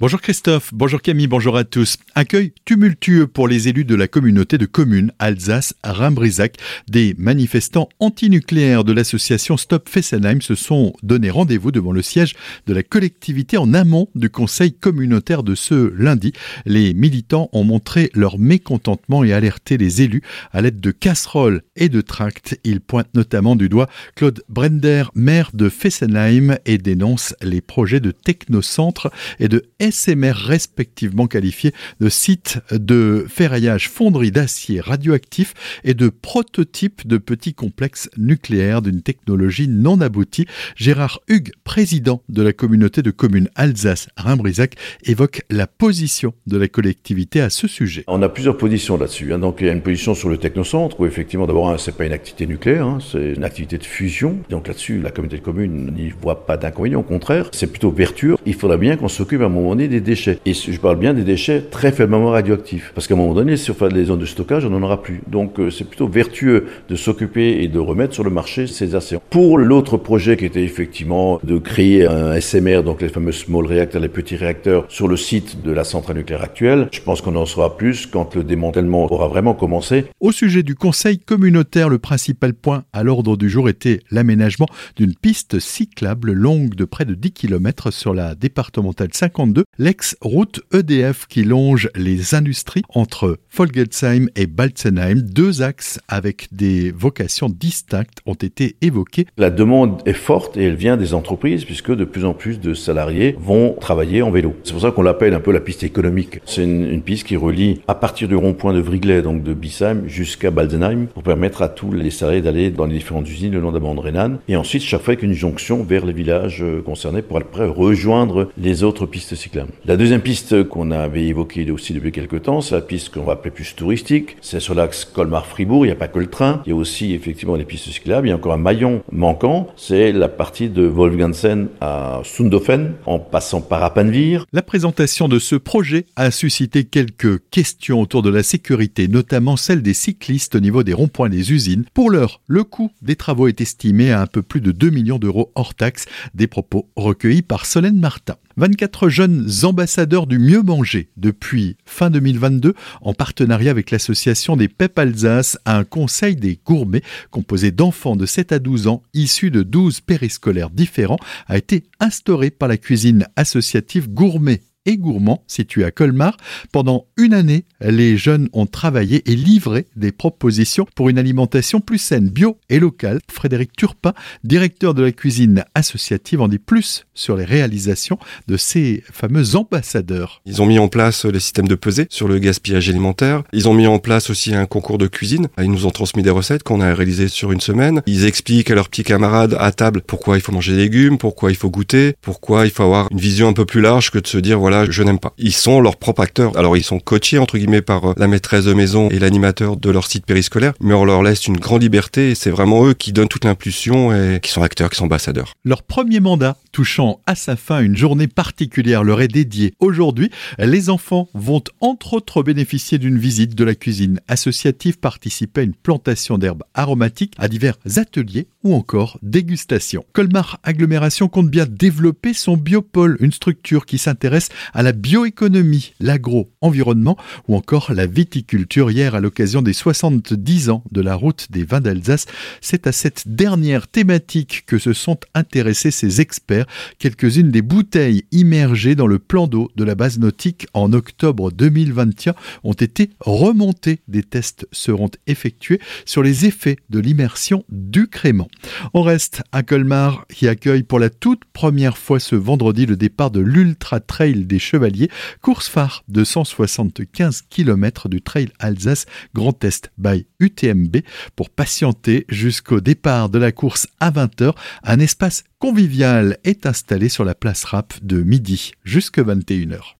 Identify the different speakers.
Speaker 1: Bonjour Christophe, bonjour Camille, bonjour à tous. Accueil tumultueux pour les élus de la communauté de communes Alsace-Rhin-Brisac. Des manifestants antinucléaires de l'association Stop Fessenheim se sont donné rendez-vous devant le siège de la collectivité en amont du conseil communautaire de ce lundi. Les militants ont montré leur mécontentement et alerté les élus à l'aide de casseroles et de tracts. Ils pointent notamment du doigt Claude Brender, maire de Fessenheim, et dénoncent les projets de technocentre et de SMR respectivement qualifiés de sites de ferraillage fonderie d'acier radioactif et de prototypes de petits complexes nucléaires d'une technologie non aboutie. Gérard Hugues, président de la communauté de communes Alsace-Rhin-Brisac, évoque la position de la collectivité à ce sujet.
Speaker 2: On a plusieurs positions là-dessus. Hein. Donc il y a une position sur le technocentre où effectivement d'abord hein, c'est pas une activité nucléaire, hein, c'est une activité de fusion. Donc là-dessus la communauté de communes n'y voit pas d'inconvénient, au contraire, c'est plutôt vertueux. Il faudra bien qu'on s'occupe à un moment des déchets. Et je parle bien des déchets très faiblement radioactifs. Parce qu'à un moment donné, sur les zones de stockage, on n'en aura plus. Donc euh, c'est plutôt vertueux de s'occuper et de remettre sur le marché ces océans. Pour l'autre projet qui était effectivement de créer un SMR, donc les fameux small reactors, les petits réacteurs, sur le site de la centrale nucléaire actuelle, je pense qu'on en saura plus quand le démantèlement aura vraiment commencé.
Speaker 1: Au sujet du conseil communautaire, le principal point à l'ordre du jour était l'aménagement d'une piste cyclable longue de près de 10 km sur la départementale 52 l'ex-route EDF qui longe les industries entre Folgelsheim et Balzenheim. Deux axes avec des vocations distinctes ont été évoqués.
Speaker 2: La demande est forte et elle vient des entreprises puisque de plus en plus de salariés vont travailler en vélo. C'est pour ça qu'on l'appelle un peu la piste économique. C'est une, piste qui relie à partir du rond-point de Vriglet, donc de Bissheim, jusqu'à Balzenheim pour permettre à tous les salariés d'aller dans les différentes usines le long de la bande Rhénane. Et ensuite, chaque fois avec une jonction vers les villages euh, concernés pour après rejoindre les autres pistes cyclables. La deuxième piste qu'on avait évoquée aussi depuis quelques temps, c'est la piste qu'on va appeler plus touristique. C'est sur l'axe Colmar-Fribourg, il n'y a pas que le train, il y a aussi effectivement les pistes cyclables. Il y a encore un maillon manquant, c'est la partie de Wolfgansen à Sundhofen, en passant par Appenvir.
Speaker 1: La présentation de ce projet a suscité quelques questions autour de la sécurité, notamment celle des cyclistes au niveau des ronds-points des usines. Pour l'heure, le coût des travaux est estimé à un peu plus de 2 millions d'euros hors taxe, des propos recueillis par Solène Martin. 24 jeunes ambassadeurs du mieux manger depuis fin 2022 en partenariat avec l'association des PEP Alsace un conseil des gourmets composé d'enfants de 7 à 12 ans issus de 12 périscolaires différents a été instauré par la cuisine associative Gourmet et gourmand situé à Colmar. Pendant une année, les jeunes ont travaillé et livré des propositions pour une alimentation plus saine, bio et locale. Frédéric Turpin, directeur de la cuisine associative, en dit plus sur les réalisations de ces fameux ambassadeurs.
Speaker 3: Ils ont mis en place les systèmes de pesée sur le gaspillage alimentaire. Ils ont mis en place aussi un concours de cuisine. Ils nous ont transmis des recettes qu'on a réalisées sur une semaine. Ils expliquent à leurs petits camarades à table pourquoi il faut manger des légumes, pourquoi il faut goûter, pourquoi il faut avoir une vision un peu plus large que de se dire voilà je n'aime pas. Ils sont leurs propres acteurs. Alors ils sont coachés entre guillemets par euh, la maîtresse de maison et l'animateur de leur site périscolaire, mais on leur laisse une grande liberté et c'est vraiment eux qui donnent toute l'impulsion et qui sont acteurs, qui sont ambassadeurs.
Speaker 1: Leur premier mandat touchant à sa fin une journée particulière leur est dédiée. Aujourd'hui, les enfants vont entre autres bénéficier d'une visite de la cuisine associative, participer à une plantation d'herbes aromatiques, à divers ateliers ou encore dégustation. Colmar Agglomération compte bien développer son biopôle, une structure qui s'intéresse à la bioéconomie, l'agro-environnement ou encore la viticulture. Hier, à l'occasion des 70 ans de la route des vins d'Alsace, c'est à cette dernière thématique que se sont intéressés ces experts. Quelques-unes des bouteilles immergées dans le plan d'eau de la base nautique en octobre 2021 ont été remontées. Des tests seront effectués sur les effets de l'immersion du crément. On reste à Colmar qui accueille pour la toute première fois ce vendredi le départ de l'Ultra Trail des Chevaliers, course phare de 175 km du Trail Alsace Grand Est by UTMB pour patienter jusqu'au départ de la course à 20h. Un espace convivial est installé sur la place Rap de midi jusqu'à 21h.